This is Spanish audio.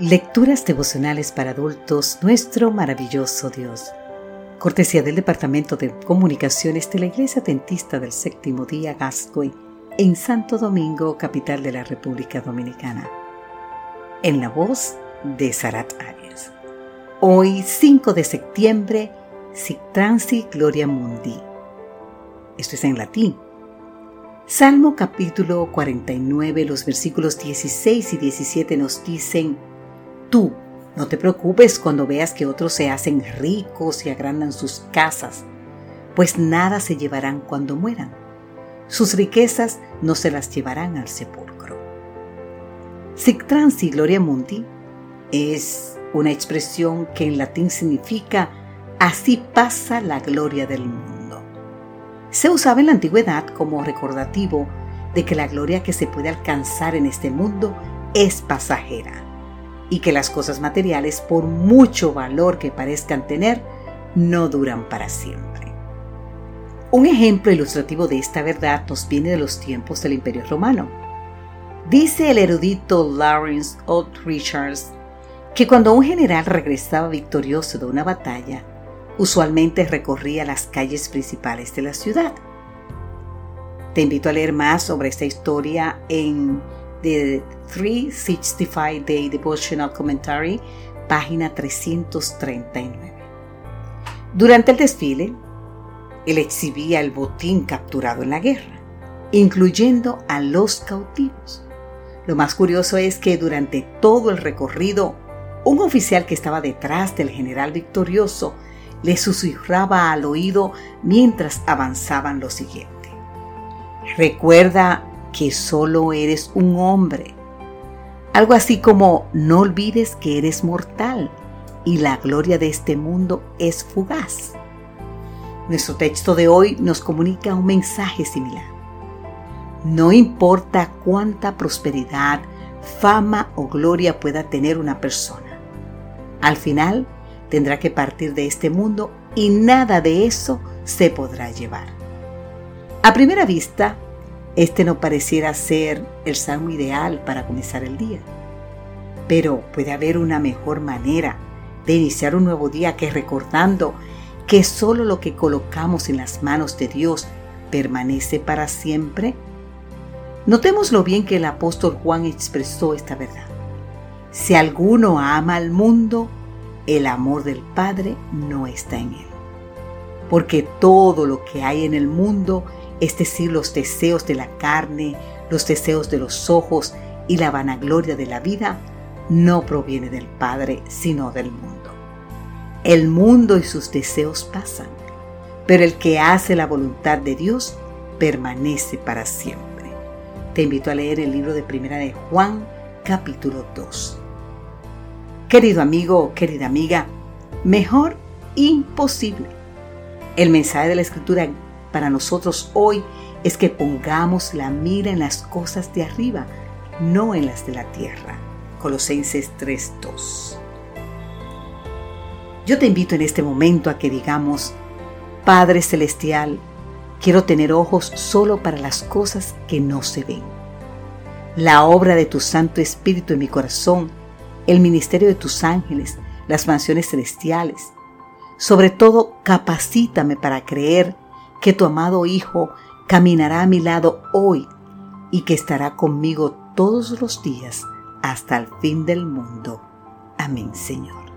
Lecturas devocionales para adultos, nuestro maravilloso Dios. Cortesía del Departamento de Comunicaciones de la Iglesia Dentista del Séptimo Día Gascoy, en Santo Domingo, capital de la República Dominicana. En la voz de Sarat Arias. Hoy, 5 de septiembre, Sic Transi Gloria Mundi. Esto es en latín. Salmo capítulo 49, los versículos 16 y 17 nos dicen, Tú, no te preocupes cuando veas que otros se hacen ricos y agrandan sus casas, pues nada se llevarán cuando mueran. Sus riquezas no se las llevarán al sepulcro. Sic transi gloria mundi es una expresión que en latín significa así pasa la gloria del mundo. Se usaba en la antigüedad como recordativo de que la gloria que se puede alcanzar en este mundo es pasajera y que las cosas materiales, por mucho valor que parezcan tener, no duran para siempre. Un ejemplo ilustrativo de esta verdad nos viene de los tiempos del Imperio Romano. Dice el erudito Lawrence O. Richards que cuando un general regresaba victorioso de una batalla, usualmente recorría las calles principales de la ciudad. Te invito a leer más sobre esta historia en The 365 Day Devotional Commentary, página 339. Durante el desfile, él exhibía el botín capturado en la guerra, incluyendo a los cautivos. Lo más curioso es que durante todo el recorrido, un oficial que estaba detrás del general victorioso le susurraba al oído mientras avanzaban lo siguiente. Recuerda que solo eres un hombre. Algo así como no olvides que eres mortal y la gloria de este mundo es fugaz. Nuestro texto de hoy nos comunica un mensaje similar. No importa cuánta prosperidad, fama o gloria pueda tener una persona. Al final tendrá que partir de este mundo y nada de eso se podrá llevar. A primera vista, este no pareciera ser el salmo ideal para comenzar el día. Pero puede haber una mejor manera de iniciar un nuevo día que recordando que solo lo que colocamos en las manos de Dios permanece para siempre. Notemos lo bien que el apóstol Juan expresó esta verdad. Si alguno ama al mundo, el amor del Padre no está en él. Porque todo lo que hay en el mundo es decir, los deseos de la carne, los deseos de los ojos y la vanagloria de la vida, no proviene del Padre, sino del mundo. El mundo y sus deseos pasan, pero el que hace la voluntad de Dios permanece para siempre. Te invito a leer el libro de Primera de Juan, capítulo 2. Querido amigo, querida amiga, mejor imposible. El mensaje de la Escritura para nosotros hoy es que pongamos la mira en las cosas de arriba, no en las de la tierra. Colosenses 3:2. Yo te invito en este momento a que digamos, Padre Celestial, quiero tener ojos solo para las cosas que no se ven. La obra de tu Santo Espíritu en mi corazón, el ministerio de tus ángeles, las mansiones celestiales. Sobre todo, capacítame para creer que tu amado Hijo caminará a mi lado hoy y que estará conmigo todos los días hasta el fin del mundo. Amén, Señor.